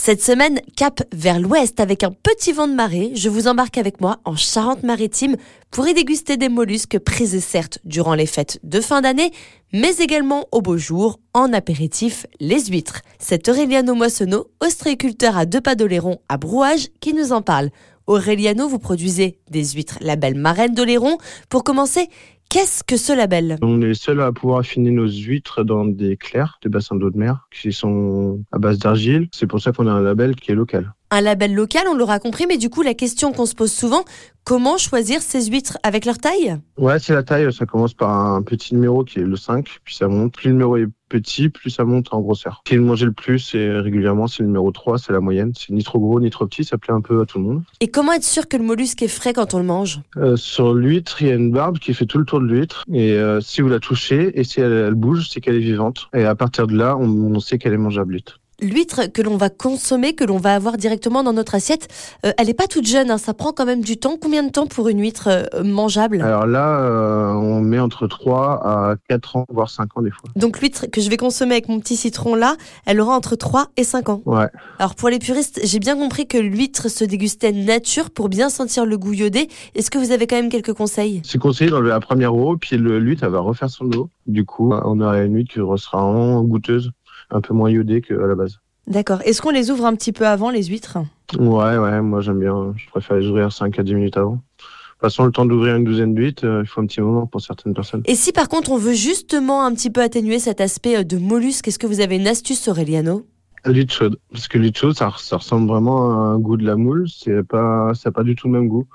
Cette semaine, cap vers l'ouest avec un petit vent de marée, je vous embarque avec moi en Charente-Maritime pour y déguster des mollusques prisés certes durant les fêtes de fin d'année, mais également au beau jour, en apéritif, les huîtres. C'est Aureliano Moissonneau, ostréiculteur à deux pas d'Oléron à Brouage, qui nous en parle. Aureliano, vous produisez des huîtres label Marraine d'Oléron. Pour commencer, Qu'est-ce que ce label? On est seul à pouvoir affiner nos huîtres dans des clairs, des bassins d'eau de mer, qui sont à base d'argile. C'est pour ça qu'on a un label qui est local un label local, on l'aura compris, mais du coup, la question qu'on se pose souvent, comment choisir ces huîtres? Avec leur taille? Ouais, c'est la taille. Ça commence par un petit numéro qui est le 5, puis ça monte. Plus le numéro est petit, plus ça monte en grosseur. Qui le manger le plus et régulièrement, c'est le numéro 3, c'est la moyenne. C'est ni trop gros ni trop petit, ça plaît un peu à tout le monde. Et comment être sûr que le mollusque est frais quand on le mange? Euh, Sur l'huître, il y a une barbe qui fait tout le tour de l'huître. Et euh, si vous la touchez et si elle, bouge, c'est qu'elle est vivante. Et à partir de là, on, on sait qu'elle est mangeable l'huître que l'on va consommer, que l'on va avoir directement dans notre assiette, euh, elle n'est pas toute jeune, hein, ça prend quand même du temps. Combien de temps pour une huître euh, mangeable? Alors là, euh, on met entre 3 à 4 ans, voire 5 ans des fois. Donc l'huître que je vais consommer avec mon petit citron là, elle aura entre 3 et 5 ans. Ouais. Alors pour les puristes, j'ai bien compris que l'huître se dégustait nature pour bien sentir le goût iodé. Est-ce que vous avez quand même quelques conseils? C'est conseillé d'enlever la première eau, puis l'huître, elle va refaire son eau. Du coup, on aura une huître qui sera en goûteuse un peu moins iodé qu'à la base. D'accord. Est-ce qu'on les ouvre un petit peu avant, les huîtres? Ouais, ouais, moi j'aime bien. Je préfère les ouvrir 5 à 10 minutes avant. De toute façon, le temps d'ouvrir une douzaine d'huîtres, euh, il faut un petit moment pour certaines personnes. Et si par contre on veut justement un petit peu atténuer cet aspect euh, de mollusque, est-ce que vous avez une astuce, Aureliano L'huître chaude. Parce que l'huître chaude, ça, ça, ressemble vraiment à un goût de la moule. C'est pas, ça n'a pas du tout le même goût.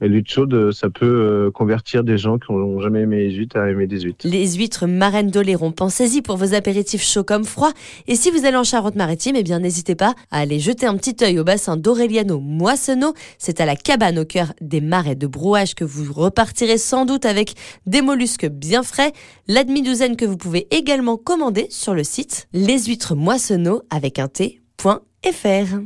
Et chaude, ça peut euh, convertir des gens qui n'ont jamais aimé les huîtres à aimer des huîtres. Les huîtres marraines d'Oléron, pensez-y pour vos apéritifs chauds comme froids. Et si vous allez en Charente-Maritime, eh bien n'hésitez pas à aller jeter un petit œil au bassin d'Aureliano Moissonneau. C'est à la cabane au cœur des marais de brouage que vous repartirez sans doute avec des mollusques bien frais. La demi-douzaine que vous pouvez également commander sur le site Les huîtres moissonneau avec un T.fr.